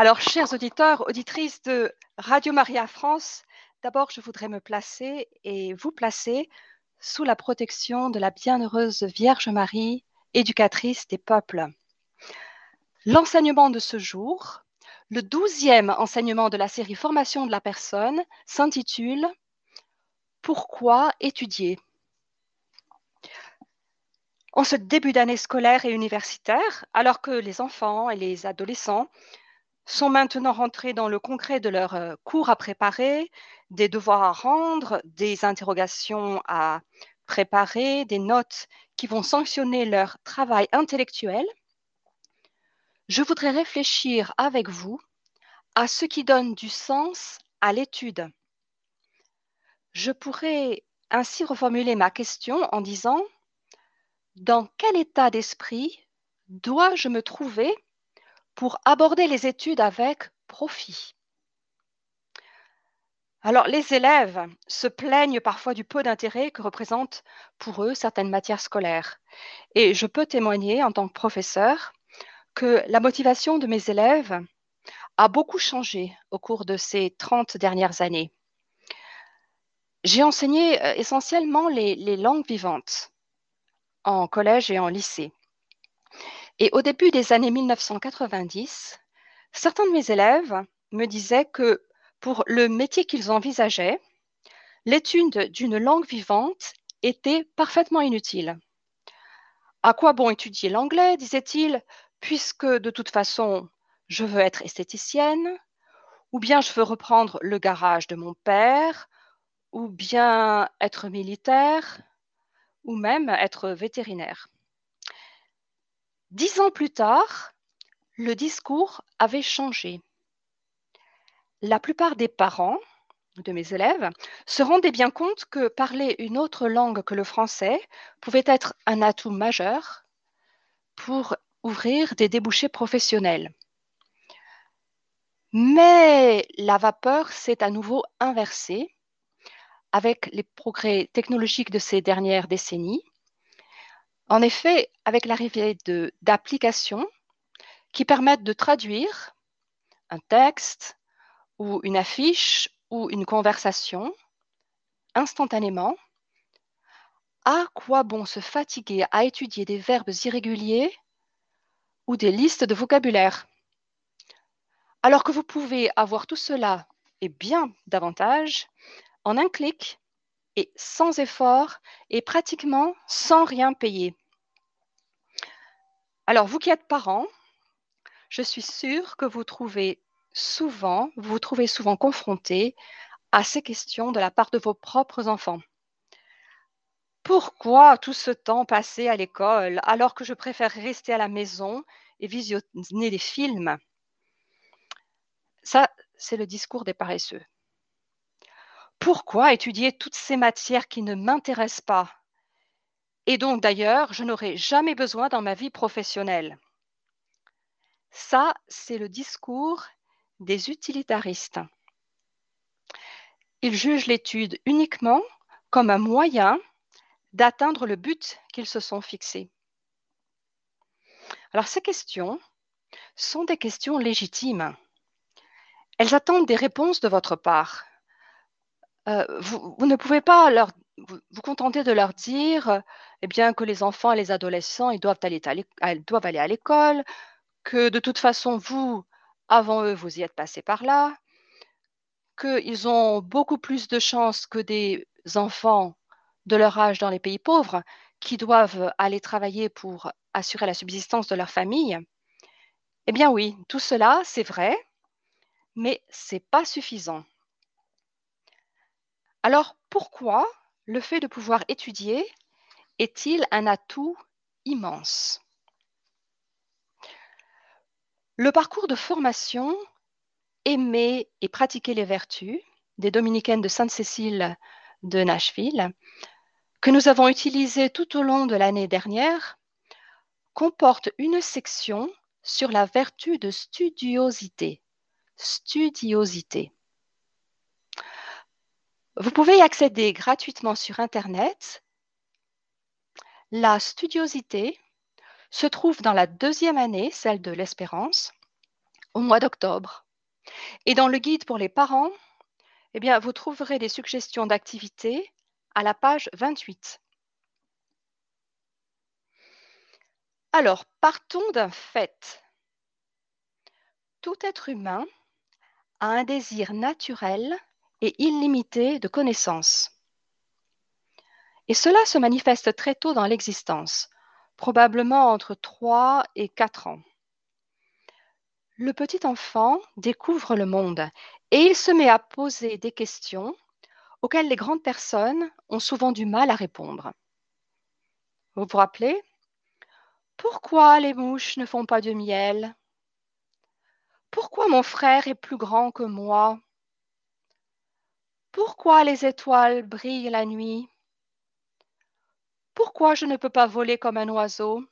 Alors, chers auditeurs, auditrices de Radio Maria France, d'abord, je voudrais me placer et vous placer sous la protection de la bienheureuse Vierge Marie, éducatrice des peuples. L'enseignement de ce jour, le douzième enseignement de la série Formation de la personne, s'intitule Pourquoi étudier? En ce début d'année scolaire et universitaire, alors que les enfants et les adolescents sont maintenant rentrés dans le concret de leurs euh, cours à préparer, des devoirs à rendre, des interrogations à préparer, des notes qui vont sanctionner leur travail intellectuel, je voudrais réfléchir avec vous à ce qui donne du sens à l'étude. Je pourrais ainsi reformuler ma question en disant, dans quel état d'esprit dois-je me trouver pour aborder les études avec profit. Alors, les élèves se plaignent parfois du peu d'intérêt que représentent pour eux certaines matières scolaires. Et je peux témoigner en tant que professeur que la motivation de mes élèves a beaucoup changé au cours de ces 30 dernières années. J'ai enseigné euh, essentiellement les, les langues vivantes en collège et en lycée. Et au début des années 1990, certains de mes élèves me disaient que pour le métier qu'ils envisageaient, l'étude d'une langue vivante était parfaitement inutile. À quoi bon étudier l'anglais, disait-il, puisque de toute façon, je veux être esthéticienne, ou bien je veux reprendre le garage de mon père, ou bien être militaire, ou même être vétérinaire. Dix ans plus tard, le discours avait changé. La plupart des parents de mes élèves se rendaient bien compte que parler une autre langue que le français pouvait être un atout majeur pour ouvrir des débouchés professionnels. Mais la vapeur s'est à nouveau inversée avec les progrès technologiques de ces dernières décennies en effet, avec l'arrivée d'applications qui permettent de traduire un texte ou une affiche ou une conversation instantanément, à quoi bon se fatiguer à étudier des verbes irréguliers ou des listes de vocabulaire? Alors que vous pouvez avoir tout cela et bien davantage en un clic et sans effort et pratiquement sans rien payer. Alors, vous qui êtes parents, je suis sûre que vous trouvez souvent, vous vous trouvez souvent confrontés à ces questions de la part de vos propres enfants. Pourquoi tout ce temps passé à l'école alors que je préfère rester à la maison et visionner des films? Ça, c'est le discours des paresseux. Pourquoi étudier toutes ces matières qui ne m'intéressent pas? Et donc d'ailleurs, je n'aurai jamais besoin dans ma vie professionnelle. Ça, c'est le discours des utilitaristes. Ils jugent l'étude uniquement comme un moyen d'atteindre le but qu'ils se sont fixés. Alors ces questions sont des questions légitimes. Elles attendent des réponses de votre part. Euh, vous, ne pouvez pas leur vous, contentez de leur dire eh bien, que les enfants et les adolescents doivent, aller doivent aller à l'école, que de toute façon, vous, avant eux, vous y êtes passé par là, qu'ils ont beaucoup plus de chances que des enfants de leur âge dans les pays pauvres qui doivent aller travailler pour assurer la subsistance de leur famille. Eh bien oui, tout cela, c'est vrai, mais ce n'est pas suffisant. Alors pourquoi le fait de pouvoir étudier est-il un atout immense? Le parcours de formation Aimer et pratiquer les vertus des dominicaines de Sainte-Cécile de Nashville, que nous avons utilisé tout au long de l'année dernière, comporte une section sur la vertu de studiosité. Studiosité. Vous pouvez y accéder gratuitement sur Internet. La studiosité se trouve dans la deuxième année, celle de l'espérance, au mois d'octobre. Et dans le guide pour les parents, eh bien, vous trouverez des suggestions d'activités à la page 28. Alors, partons d'un fait. Tout être humain a un désir naturel et illimité de connaissances. Et cela se manifeste très tôt dans l'existence, probablement entre 3 et 4 ans. Le petit enfant découvre le monde et il se met à poser des questions auxquelles les grandes personnes ont souvent du mal à répondre. Vous vous rappelez? Pourquoi les mouches ne font pas de miel? Pourquoi mon frère est plus grand que moi? Pourquoi les étoiles brillent la nuit? Pourquoi je ne peux pas voler comme un oiseau?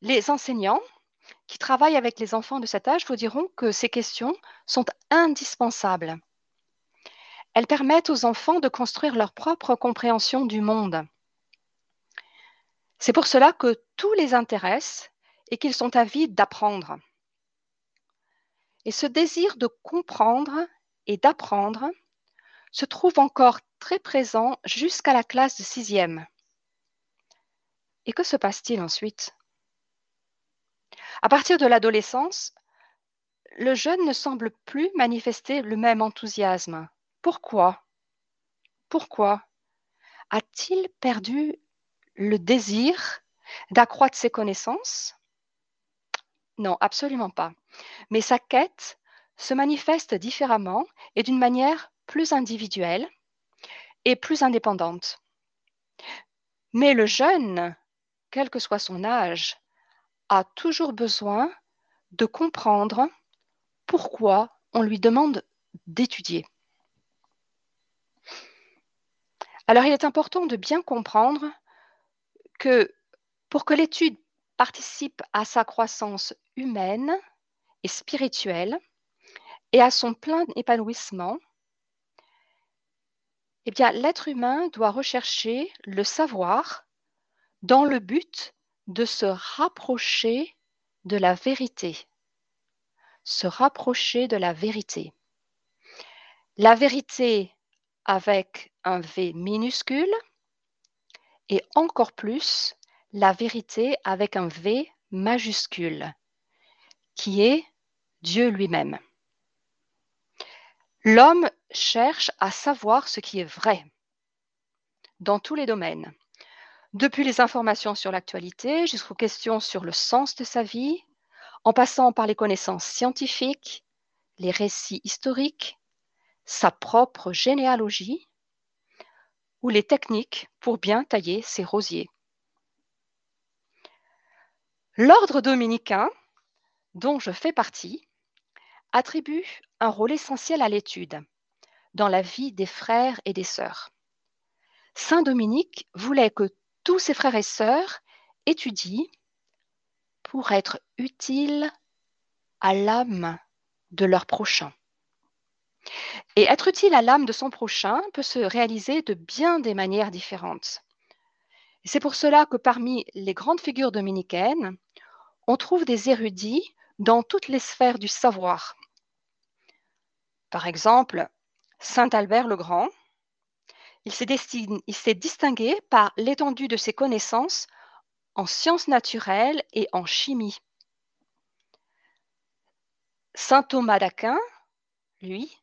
Les enseignants qui travaillent avec les enfants de cet âge vous diront que ces questions sont indispensables. Elles permettent aux enfants de construire leur propre compréhension du monde. C'est pour cela que tout les intéresse et qu'ils sont avides d'apprendre. Et ce désir de comprendre et d'apprendre se trouve encore très présent jusqu'à la classe de sixième. Et que se passe-t-il ensuite? À partir de l'adolescence, le jeune ne semble plus manifester le même enthousiasme. Pourquoi? Pourquoi? A-t-il perdu le désir d'accroître ses connaissances? Non, absolument pas. Mais sa quête se manifeste différemment et d'une manière plus individuelle et plus indépendante. Mais le jeune, quel que soit son âge, a toujours besoin de comprendre pourquoi on lui demande d'étudier. Alors il est important de bien comprendre que pour que l'étude participe à sa croissance humaine et spirituelle et à son plein épanouissement, eh bien l'être humain doit rechercher le savoir dans le but de se rapprocher de la vérité. Se rapprocher de la vérité. La vérité avec un V minuscule et encore plus la vérité avec un V majuscule, qui est Dieu lui-même. L'homme cherche à savoir ce qui est vrai dans tous les domaines. Depuis les informations sur l'actualité jusqu'aux questions sur le sens de sa vie, en passant par les connaissances scientifiques, les récits historiques, sa propre généalogie ou les techniques pour bien tailler ses rosiers. L'ordre dominicain, dont je fais partie, attribue un rôle essentiel à l'étude dans la vie des frères et des sœurs. Saint Dominique voulait que tous ses frères et sœurs étudient pour être utiles à l'âme de leur prochain. Et être utile à l'âme de son prochain peut se réaliser de bien des manières différentes. C'est pour cela que parmi les grandes figures dominicaines, on trouve des érudits dans toutes les sphères du savoir. Par exemple, Saint Albert le Grand, il s'est distingué par l'étendue de ses connaissances en sciences naturelles et en chimie. Saint Thomas d'Aquin, lui,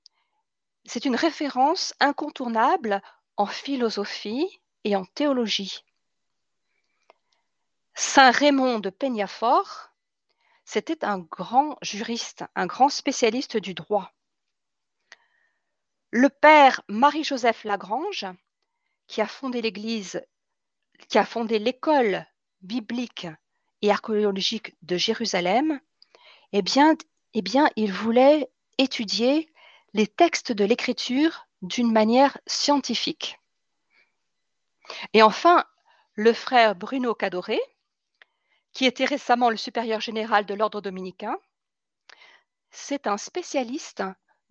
c'est une référence incontournable en philosophie et en théologie. Saint Raymond de Peñafort, c'était un grand juriste, un grand spécialiste du droit. Le père Marie-Joseph Lagrange, qui a fondé l'église, qui a fondé l'école biblique et archéologique de Jérusalem, eh bien, eh bien, il voulait étudier les textes de l'écriture d'une manière scientifique. Et enfin, le frère Bruno Cadoré, qui était récemment le supérieur général de l'ordre dominicain, c'est un spécialiste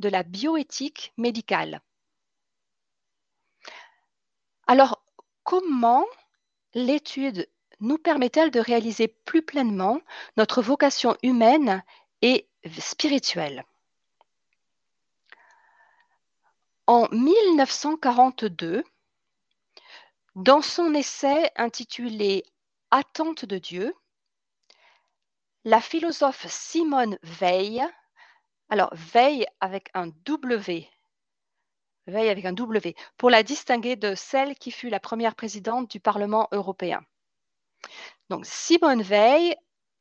de la bioéthique médicale. Alors, comment l'étude nous permet-elle de réaliser plus pleinement notre vocation humaine et spirituelle? En 1942, dans son essai intitulé Attente de Dieu, la philosophe Simone Veil, alors Veil avec un W, Veil avec un W, pour la distinguer de celle qui fut la première présidente du Parlement européen. Donc Simone Veil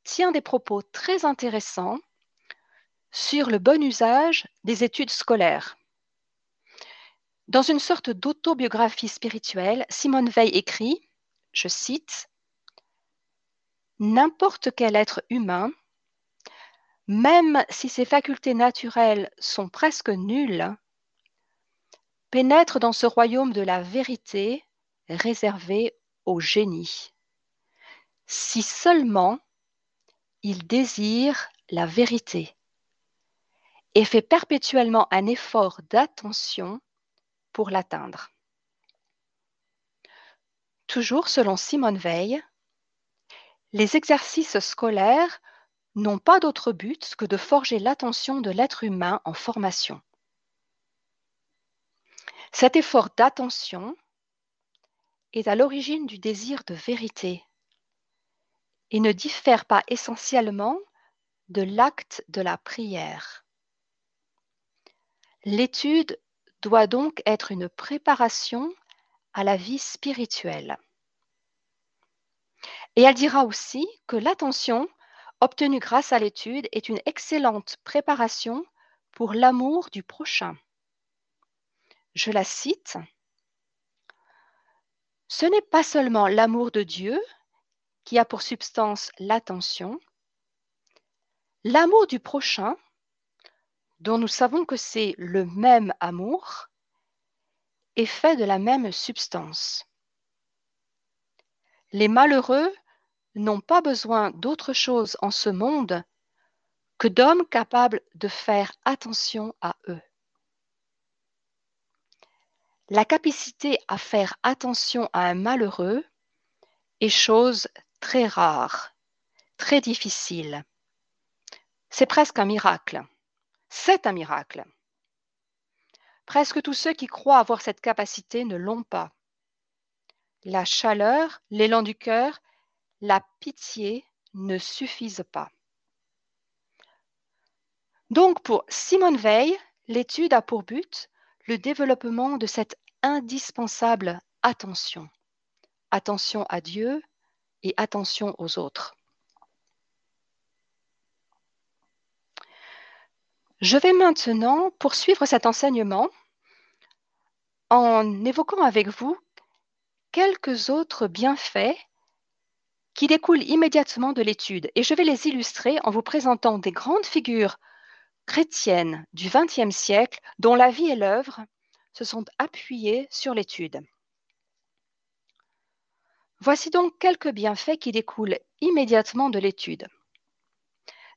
tient des propos très intéressants sur le bon usage des études scolaires. Dans une sorte d'autobiographie spirituelle, Simone Veil écrit, je cite, N'importe quel être humain, même si ses facultés naturelles sont presque nulles, pénètre dans ce royaume de la vérité réservé au génie. Si seulement il désire la vérité et fait perpétuellement un effort d'attention pour l'atteindre. Toujours selon Simone Veil, les exercices scolaires n'ont pas d'autre but que de forger l'attention de l'être humain en formation. Cet effort d'attention est à l'origine du désir de vérité et ne diffère pas essentiellement de l'acte de la prière. L'étude doit donc être une préparation à la vie spirituelle. Et elle dira aussi que l'attention obtenue grâce à l'étude est une excellente préparation pour l'amour du prochain. Je la cite. Ce n'est pas seulement l'amour de Dieu qui a pour substance l'attention, l'amour du prochain, dont nous savons que c'est le même amour, est fait de la même substance. Les malheureux n'ont pas besoin d'autre chose en ce monde que d'hommes capables de faire attention à eux. La capacité à faire attention à un malheureux est chose très rare, très difficile. C'est presque un miracle. C'est un miracle. Presque tous ceux qui croient avoir cette capacité ne l'ont pas. La chaleur, l'élan du cœur, la pitié ne suffisent pas. Donc pour Simone Veil, l'étude a pour but le développement de cette indispensable attention. Attention à Dieu et attention aux autres. Je vais maintenant poursuivre cet enseignement en évoquant avec vous quelques autres bienfaits qui découlent immédiatement de l'étude et je vais les illustrer en vous présentant des grandes figures chrétiennes du XXe siècle dont la vie et l'œuvre se sont appuyées sur l'étude. Voici donc quelques bienfaits qui découlent immédiatement de l'étude.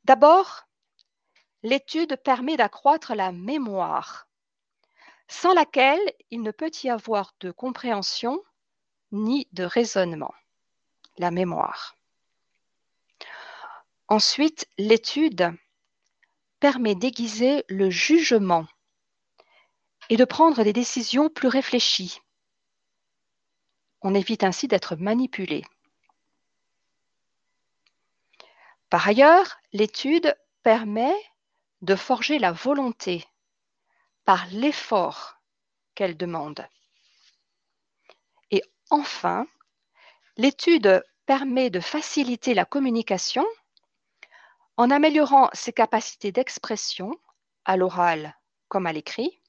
D'abord, l'étude permet d'accroître la mémoire, sans laquelle il ne peut y avoir de compréhension ni de raisonnement. La mémoire. Ensuite, l'étude permet d'aiguiser le jugement et de prendre des décisions plus réfléchies. On évite ainsi d'être manipulé. Par ailleurs, l'étude permet de forger la volonté par l'effort qu'elle demande. Et enfin, l'étude permet de faciliter la communication en améliorant ses capacités d'expression à l'oral comme à l'écrit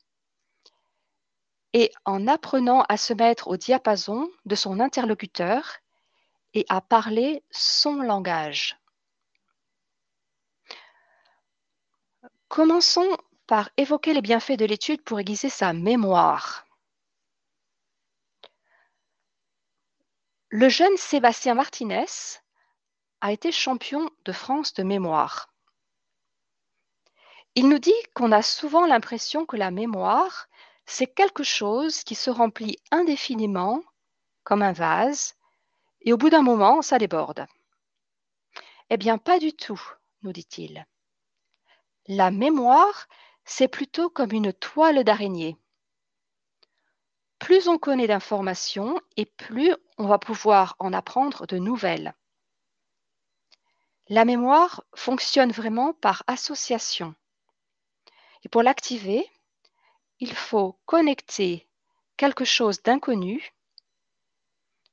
et en apprenant à se mettre au diapason de son interlocuteur et à parler son langage. Commençons par évoquer les bienfaits de l'étude pour aiguiser sa mémoire. Le jeune Sébastien Martinez a été champion de France de mémoire. Il nous dit qu'on a souvent l'impression que la mémoire c'est quelque chose qui se remplit indéfiniment, comme un vase, et au bout d'un moment, ça déborde. Eh bien, pas du tout, nous dit-il. La mémoire, c'est plutôt comme une toile d'araignée. Plus on connaît d'informations et plus on va pouvoir en apprendre de nouvelles. La mémoire fonctionne vraiment par association. Et pour l'activer, il faut connecter quelque chose d'inconnu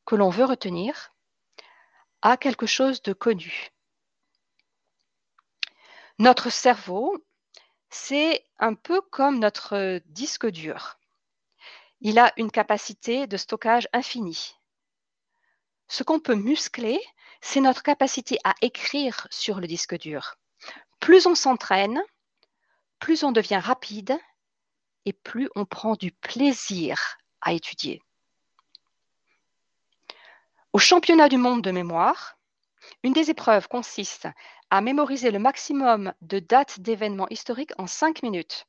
que l'on veut retenir à quelque chose de connu. Notre cerveau, c'est un peu comme notre disque dur. Il a une capacité de stockage infinie. Ce qu'on peut muscler, c'est notre capacité à écrire sur le disque dur. Plus on s'entraîne, plus on devient rapide et plus on prend du plaisir à étudier. Au championnat du monde de mémoire, une des épreuves consiste à mémoriser le maximum de dates d'événements historiques en 5 minutes.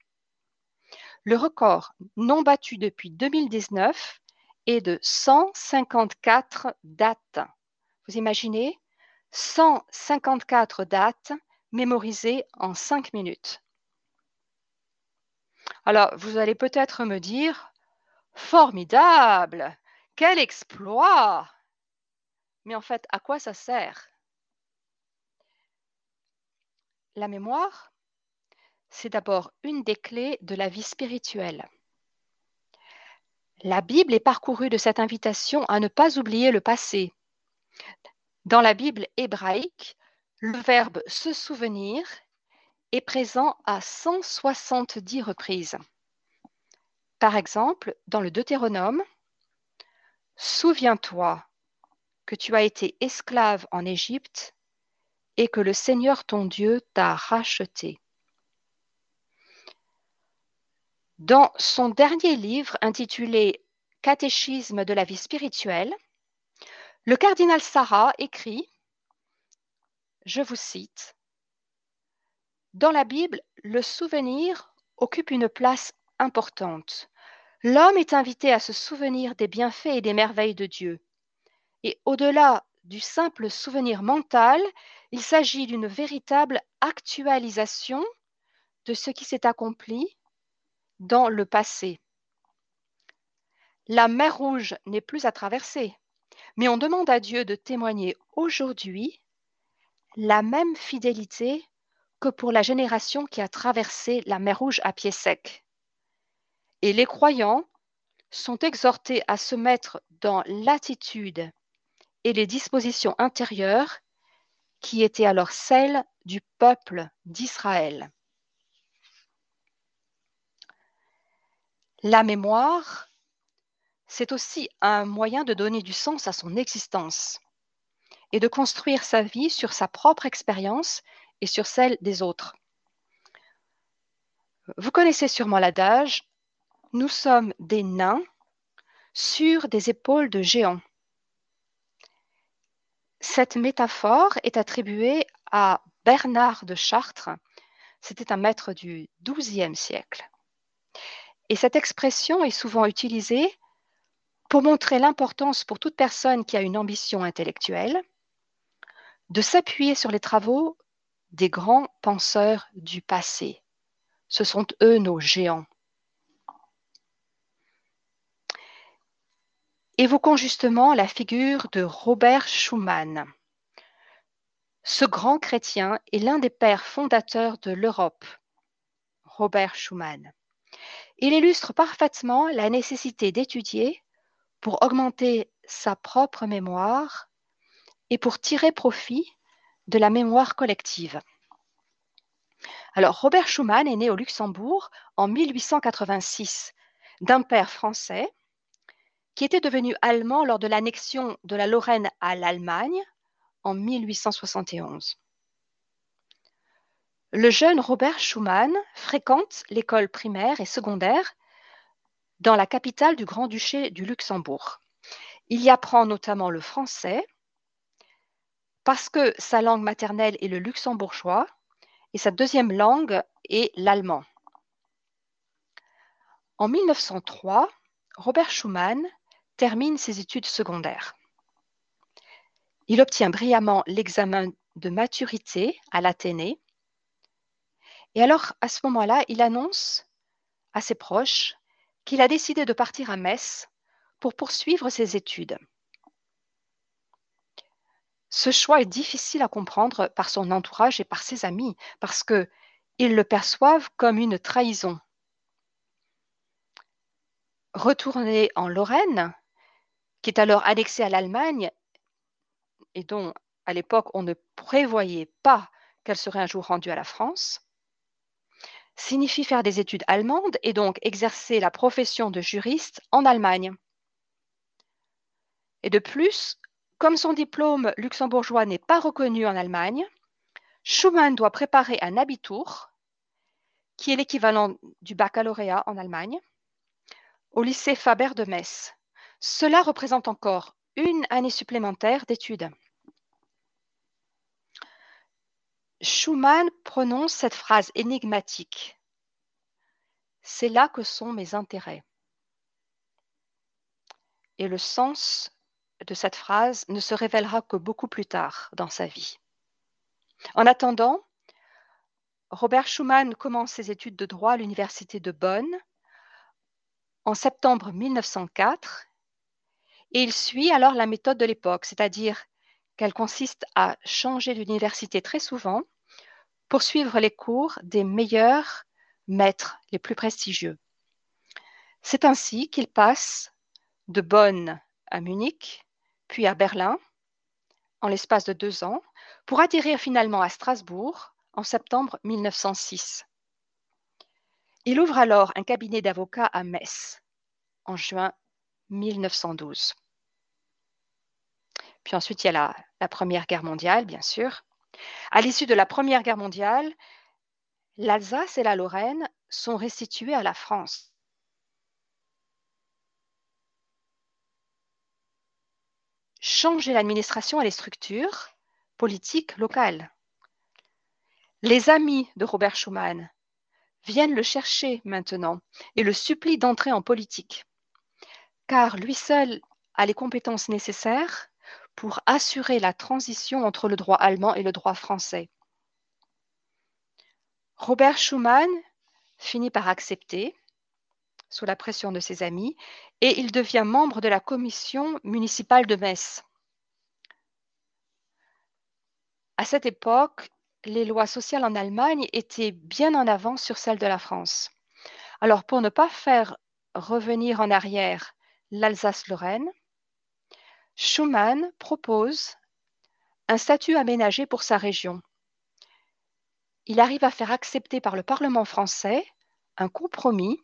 Le record non battu depuis 2019 est de 154 dates. Vous imaginez 154 dates mémorisées en 5 minutes. Alors, vous allez peut-être me dire, formidable, quel exploit Mais en fait, à quoi ça sert? La mémoire, c'est d'abord une des clés de la vie spirituelle. La Bible est parcourue de cette invitation à ne pas oublier le passé, dans la Bible hébraïque, le verbe se souvenir est présent à 170 reprises. Par exemple, dans le Deutéronome, Souviens-toi que tu as été esclave en Égypte et que le Seigneur ton Dieu t'a racheté. Dans son dernier livre intitulé Catéchisme de la vie spirituelle, le cardinal Sarah écrit, je vous cite, Dans la Bible, le souvenir occupe une place importante. L'homme est invité à se souvenir des bienfaits et des merveilles de Dieu. Et au-delà du simple souvenir mental, il s'agit d'une véritable actualisation de ce qui s'est accompli dans le passé. La mer Rouge n'est plus à traverser. Mais on demande à Dieu de témoigner aujourd'hui la même fidélité que pour la génération qui a traversé la mer Rouge à pied sec. Et les croyants sont exhortés à se mettre dans l'attitude et les dispositions intérieures qui étaient alors celles du peuple d'Israël. La mémoire c'est aussi un moyen de donner du sens à son existence et de construire sa vie sur sa propre expérience et sur celle des autres. Vous connaissez sûrement l'adage Nous sommes des nains sur des épaules de géants. Cette métaphore est attribuée à Bernard de Chartres. C'était un maître du XIIe siècle. Et cette expression est souvent utilisée pour montrer l'importance pour toute personne qui a une ambition intellectuelle de s'appuyer sur les travaux des grands penseurs du passé. Ce sont eux nos géants. Évoquons justement la figure de Robert Schumann. Ce grand chrétien est l'un des pères fondateurs de l'Europe, Robert Schumann. Il illustre parfaitement la nécessité d'étudier pour augmenter sa propre mémoire et pour tirer profit de la mémoire collective. Alors, Robert Schumann est né au Luxembourg en 1886 d'un père français qui était devenu allemand lors de l'annexion de la Lorraine à l'Allemagne en 1871. Le jeune Robert Schumann fréquente l'école primaire et secondaire dans la capitale du Grand-Duché du Luxembourg. Il y apprend notamment le français parce que sa langue maternelle est le luxembourgeois et sa deuxième langue est l'allemand. En 1903, Robert Schumann termine ses études secondaires. Il obtient brillamment l'examen de maturité à l'Athénée Et alors, à ce moment-là, il annonce à ses proches qu'il a décidé de partir à Metz pour poursuivre ses études. Ce choix est difficile à comprendre par son entourage et par ses amis, parce qu'ils le perçoivent comme une trahison. Retourner en Lorraine, qui est alors annexée à l'Allemagne, et dont à l'époque on ne prévoyait pas qu'elle serait un jour rendue à la France, signifie faire des études allemandes et donc exercer la profession de juriste en Allemagne. Et de plus, comme son diplôme luxembourgeois n'est pas reconnu en Allemagne, Schumann doit préparer un Abitur, qui est l'équivalent du baccalauréat en Allemagne, au lycée Faber de Metz. Cela représente encore une année supplémentaire d'études. Schumann prononce cette phrase énigmatique. C'est là que sont mes intérêts. Et le sens de cette phrase ne se révélera que beaucoup plus tard dans sa vie. En attendant, Robert Schumann commence ses études de droit à l'université de Bonn en septembre 1904 et il suit alors la méthode de l'époque, c'est-à-dire qu'elle consiste à changer d'université très souvent pour suivre les cours des meilleurs maîtres, les plus prestigieux. C'est ainsi qu'il passe de Bonn à Munich, puis à Berlin, en l'espace de deux ans, pour atterrir finalement à Strasbourg en septembre 1906. Il ouvre alors un cabinet d'avocats à Metz en juin 1912. Puis ensuite, il y a la Première Guerre mondiale, bien sûr. À l'issue de la Première Guerre mondiale, l'Alsace et la Lorraine sont restituées à la France. Changer l'administration et les structures politiques locales. Les amis de Robert Schuman viennent le chercher maintenant et le supplient d'entrer en politique, car lui seul a les compétences nécessaires pour assurer la transition entre le droit allemand et le droit français. Robert Schuman finit par accepter, sous la pression de ses amis, et il devient membre de la commission municipale de Metz. À cette époque, les lois sociales en Allemagne étaient bien en avance sur celles de la France. Alors, pour ne pas faire revenir en arrière l'Alsace-Lorraine, Schumann propose un statut aménagé pour sa région. Il arrive à faire accepter par le Parlement français un compromis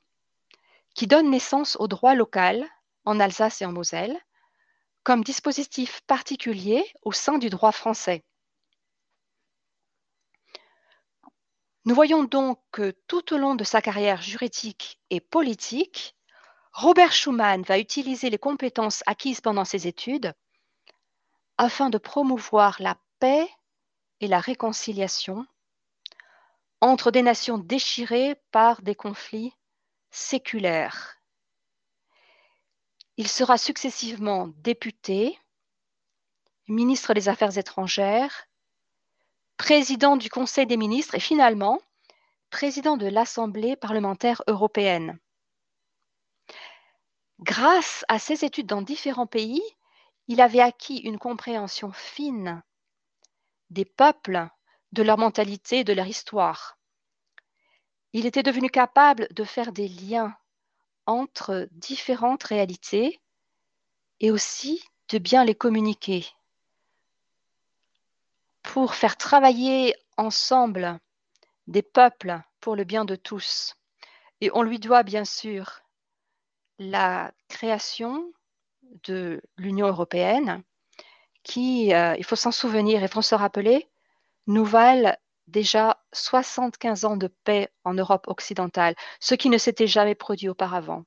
qui donne naissance au droit local en Alsace et en Moselle comme dispositif particulier au sein du droit français. Nous voyons donc que tout au long de sa carrière juridique et politique, Robert Schuman va utiliser les compétences acquises pendant ses études afin de promouvoir la paix et la réconciliation entre des nations déchirées par des conflits séculaires. Il sera successivement député, ministre des Affaires étrangères, président du Conseil des ministres et finalement président de l'Assemblée parlementaire européenne. Grâce à ses études dans différents pays, il avait acquis une compréhension fine des peuples, de leur mentalité, de leur histoire. Il était devenu capable de faire des liens entre différentes réalités et aussi de bien les communiquer pour faire travailler ensemble des peuples pour le bien de tous. Et on lui doit bien sûr la création de l'Union européenne qui, euh, il faut s'en souvenir, il faut se rappeler, nous valent déjà 75 ans de paix en Europe occidentale, ce qui ne s'était jamais produit auparavant.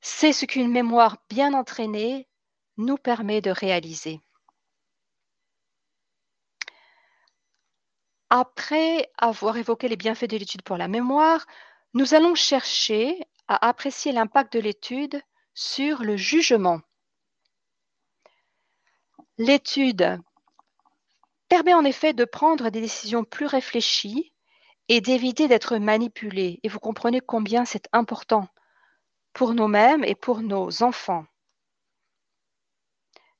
C'est ce qu'une mémoire bien entraînée nous permet de réaliser. Après avoir évoqué les bienfaits de l'étude pour la mémoire, nous allons chercher à apprécier l'impact de l'étude sur le jugement. L'étude permet en effet de prendre des décisions plus réfléchies et d'éviter d'être manipulés. Et vous comprenez combien c'est important pour nous-mêmes et pour nos enfants.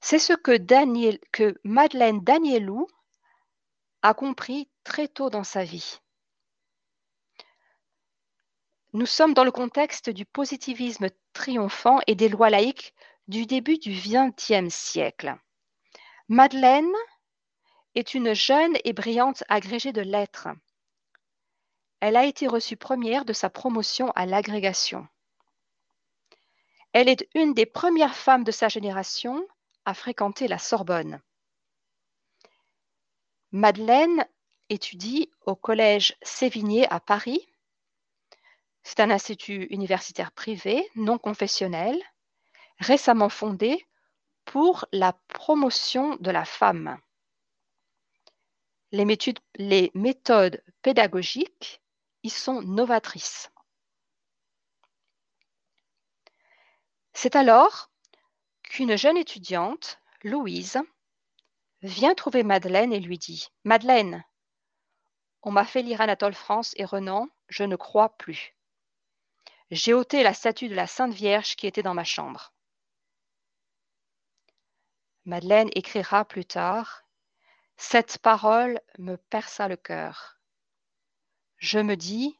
C'est ce que, que Madeleine Danielou a compris très tôt dans sa vie. Nous sommes dans le contexte du positivisme triomphant et des lois laïques du début du XXe siècle. Madeleine est une jeune et brillante agrégée de lettres. Elle a été reçue première de sa promotion à l'agrégation. Elle est une des premières femmes de sa génération à fréquenter la Sorbonne. Madeleine étudie au Collège Sévigné à Paris. C'est un institut universitaire privé non confessionnel, récemment fondé pour la promotion de la femme. Les, méthodes pédagogiques y sont novatrices. C'est alors qu'une jeune étudiante, Louise, vient trouver Madeleine et lui dit Madeleine, on m'a fait lire Anatole France et Renan, je ne crois plus. J'ai ôté la statue de la Sainte Vierge qui était dans ma chambre. Madeleine écrira plus tard Cette parole me perça le cœur. Je me dis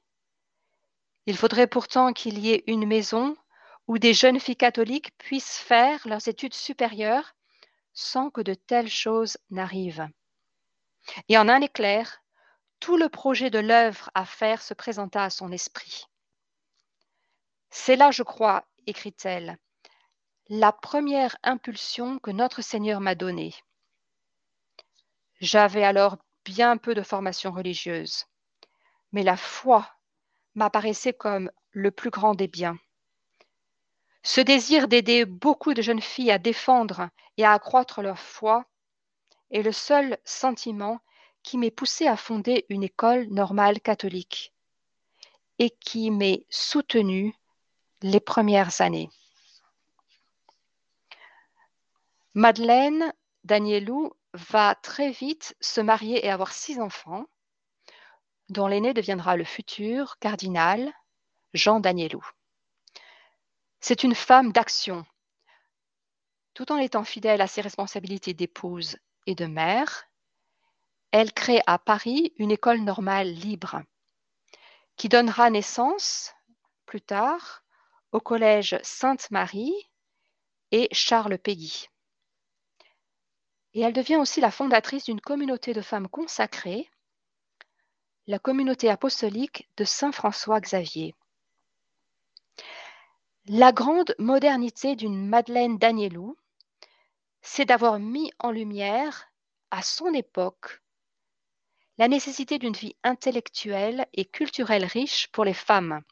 Il faudrait pourtant qu'il y ait une maison où des jeunes filles catholiques puissent faire leurs études supérieures sans que de telles choses n'arrivent. Et en un éclair, tout le projet de l'œuvre à faire se présenta à son esprit. C'est là, je crois, écrit-elle, la première impulsion que notre Seigneur m'a donnée. J'avais alors bien peu de formation religieuse, mais la foi m'apparaissait comme le plus grand des biens. Ce désir d'aider beaucoup de jeunes filles à défendre et à accroître leur foi est le seul sentiment qui m'est poussé à fonder une école normale catholique et qui m'est soutenu les premières années. Madeleine Danielou va très vite se marier et avoir six enfants, dont l'aîné deviendra le futur cardinal Jean Danielou. C'est une femme d'action. Tout en étant fidèle à ses responsabilités d'épouse et de mère, elle crée à Paris une école normale libre qui donnera naissance plus tard au collège Sainte-Marie et Charles Péguy. Et elle devient aussi la fondatrice d'une communauté de femmes consacrées, la communauté apostolique de Saint François Xavier. La grande modernité d'une Madeleine Danielou, c'est d'avoir mis en lumière, à son époque, la nécessité d'une vie intellectuelle et culturelle riche pour les femmes.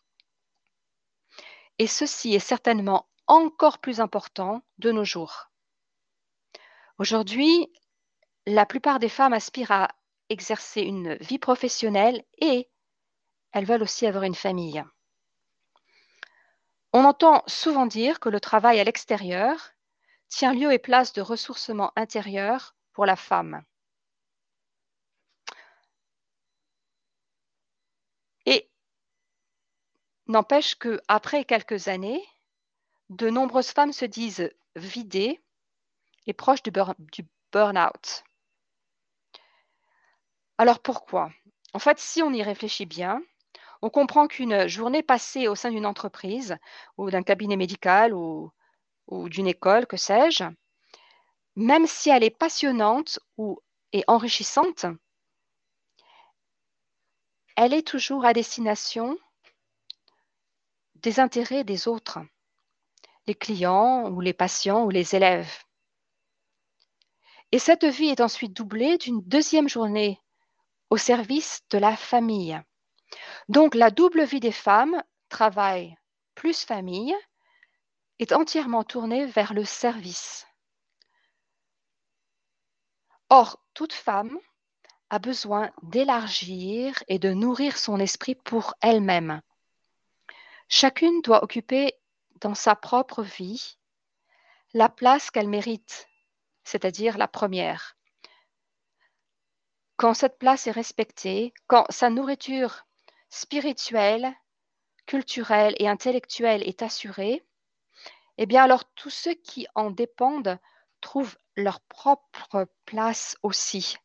Et ceci est certainement encore plus important de nos jours. Aujourd'hui, la plupart des femmes aspirent à exercer une vie professionnelle et elles veulent aussi avoir une famille. On entend souvent dire que le travail à l'extérieur tient lieu et place de ressourcement intérieur pour la femme. Et n'empêche qu'après quelques années, de nombreuses femmes se disent vidées et proches du, burn-out. Alors pourquoi? En fait, si on y réfléchit bien, on comprend qu'une journée passée au sein d'une entreprise ou d'un cabinet médical ou, d'une école, que sais-je, même si elle est passionnante ou et enrichissante, elle est toujours à destination des intérêts des autres, les clients ou les patients ou les élèves. Et cette vie est ensuite doublée d'une deuxième journée au service de la famille. Donc la double vie des femmes, travail plus famille, est entièrement tournée vers le service. Or, toute femme a besoin d'élargir et de nourrir son esprit pour elle-même. Chacune doit occuper dans sa propre vie la place qu'elle mérite, c'est-à-dire la première. quand cette place est respectée, quand sa nourriture spirituelle, culturelle et intellectuelle est assurée, eh bien alors tous ceux qui en dépendent trouvent leur propre place aussi.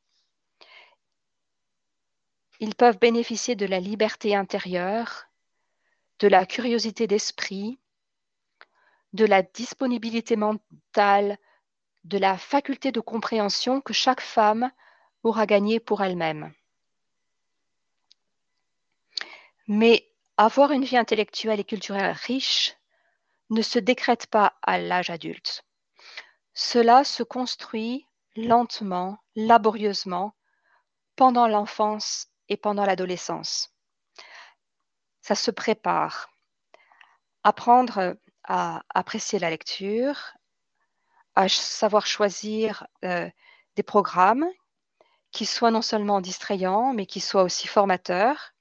Ils peuvent bénéficier de la liberté intérieure, de la curiosité d'esprit, de la disponibilité mentale, de la faculté de compréhension que chaque femme aura gagnée pour elle-même. Mais avoir une vie intellectuelle et culturelle riche ne se décrète pas à l'âge adulte. Cela se construit lentement, laborieusement, pendant l'enfance et pendant l'adolescence. Ça se prépare. Apprendre à apprécier la lecture, à savoir choisir euh, des programmes qui soient non seulement distrayants, mais qui soient aussi formateurs,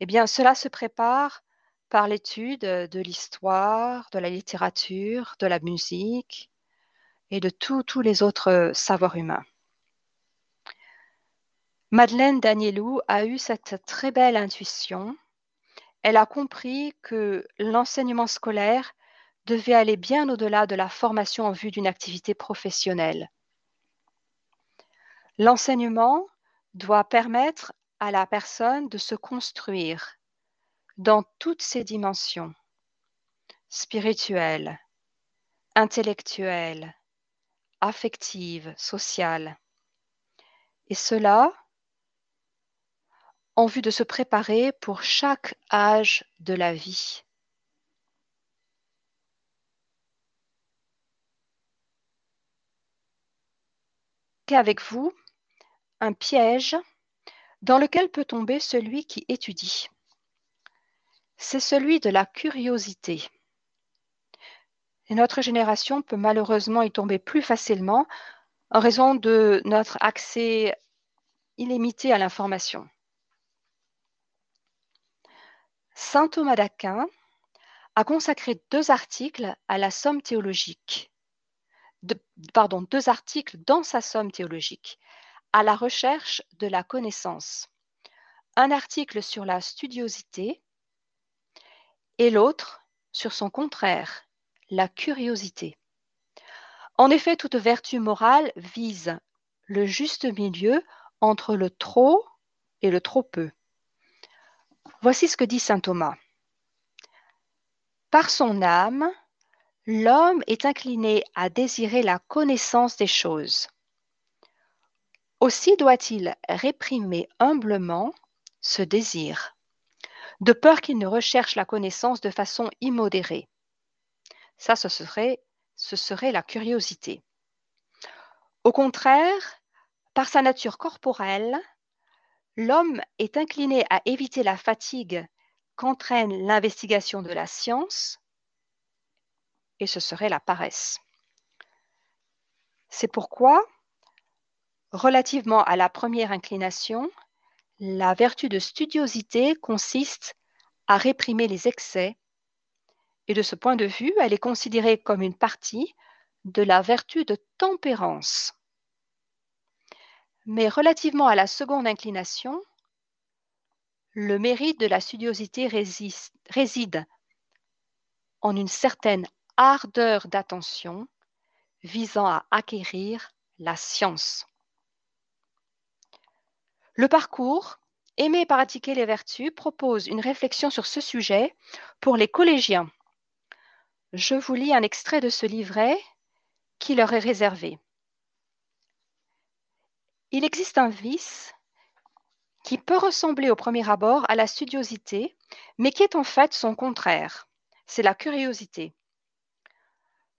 eh bien, cela se prépare par l'étude de l'histoire, de la littérature, de la musique et de tous les autres savoirs humains. Madeleine Danielou a eu cette très belle intuition. Elle a compris que l'enseignement scolaire devait aller bien au-delà de la formation en vue d'une activité professionnelle. L'enseignement doit permettre à la personne de se construire dans toutes ses dimensions spirituelles, intellectuelles, affectives, sociales. Et cela en vue de se préparer pour chaque âge de la vie. Avec vous, un piège dans lequel peut tomber celui qui étudie. C'est celui de la curiosité. Notre génération peut malheureusement y tomber plus facilement en raison de notre accès illimité à l'information. Saint Thomas d'Aquin a consacré deux articles à la somme théologique, pardon, deux articles dans sa somme théologique, à la recherche de la connaissance. Un article sur la studiosité et l'autre sur son contraire, la curiosité. En effet, toute vertu morale vise le juste milieu entre le trop et le trop peu. Voici ce que dit Saint Thomas. Par son âme, l'homme est incliné à désirer la connaissance des choses. Aussi doit-il réprimer humblement ce désir, de peur qu'il ne recherche la connaissance de façon immodérée. Ça, ce serait, ce serait la curiosité. Au contraire, par sa nature corporelle, L'homme est incliné à éviter la fatigue qu'entraîne l'investigation de la science, et ce serait la paresse. C'est pourquoi, relativement à la première inclination, la vertu de studiosité consiste à réprimer les excès, et de ce point de vue, elle est considérée comme une partie de la vertu de tempérance. Mais relativement à la seconde inclination, le mérite de la studiosité réside en une certaine ardeur d'attention visant à acquérir la science. Le parcours Aimer et pratiquer les vertus propose une réflexion sur ce sujet pour les collégiens. Je vous lis un extrait de ce livret qui leur est réservé. Il existe un vice qui peut ressembler au premier abord à la studiosité, mais qui est en fait son contraire. C'est la curiosité.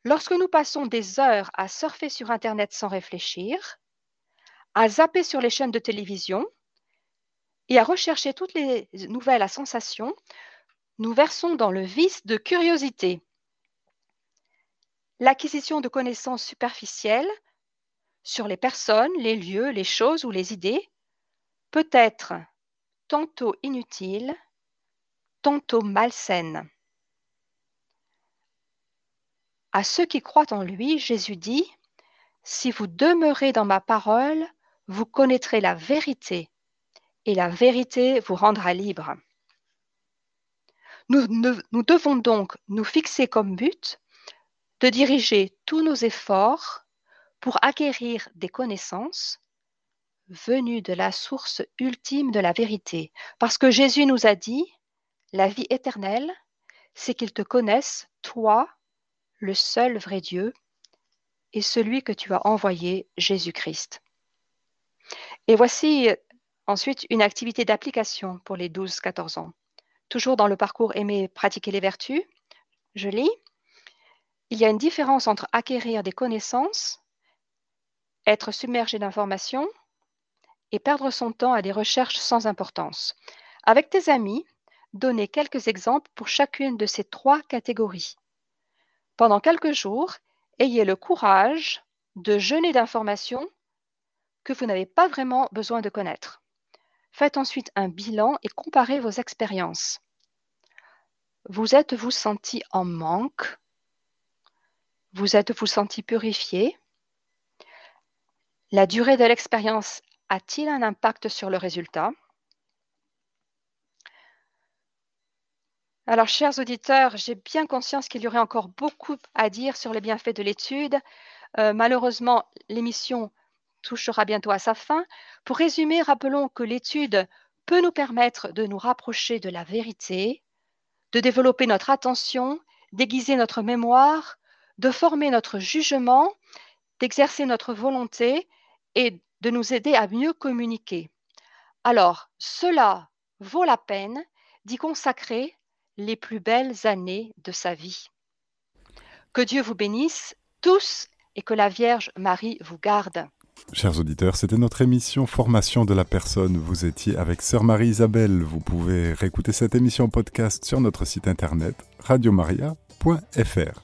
Lorsque nous passons des heures à surfer sur Internet sans réfléchir, à zapper sur les chaînes de télévision et à rechercher toutes les nouvelles à sensation, nous versons dans le vice de curiosité. L'acquisition de connaissances superficielles sur les personnes, les lieux, les choses ou les idées peut être tantôt inutile, tantôt malsaine. À ceux qui croient en lui, Jésus dit, Si vous demeurez dans ma parole, vous connaîtrez la vérité, et la vérité vous rendra libre. Nous, nous, devons donc nous fixer comme but de diriger tous nos efforts pour acquérir des connaissances venues de la source ultime de la vérité. Parce que Jésus nous a dit, la vie éternelle, c'est qu'ils te connaissent, toi, le seul vrai Dieu, et celui que tu as envoyé, Jésus-Christ. Et voici ensuite une activité d'application pour les 12-14 ans. Toujours dans le parcours Aimer, pratiquer les vertus, je lis, il y a une différence entre acquérir des connaissances, être submergé d'informations et perdre son temps à des recherches sans importance. Avec tes amis, donnez quelques exemples pour chacune de ces trois catégories. Pendant quelques jours, ayez le courage de jeûner d'informations que vous n'avez pas vraiment besoin de connaître. Faites ensuite un bilan et comparez vos expériences. Vous êtes-vous senti en manque? Vous êtes-vous senti purifié? La durée de l'expérience a-t-il un impact sur le résultat? Alors, chers auditeurs, j'ai bien conscience qu'il y aurait encore beaucoup à dire sur les bienfaits de l'étude. Euh, malheureusement, l'émission touchera bientôt à sa fin. Pour résumer, rappelons que l'étude peut nous permettre de nous rapprocher de la vérité, de développer notre attention, d'aiguiser notre mémoire, de former notre jugement, d'exercer notre volonté et de nous aider à mieux communiquer. Alors, cela vaut la peine d'y consacrer les plus belles années de sa vie. Que Dieu vous bénisse tous et que la Vierge Marie vous garde. Chers auditeurs, c'était notre émission Formation de la personne. Vous étiez avec Sœur Marie-Isabelle. Vous pouvez réécouter cette émission podcast sur notre site internet radiomaria.fr.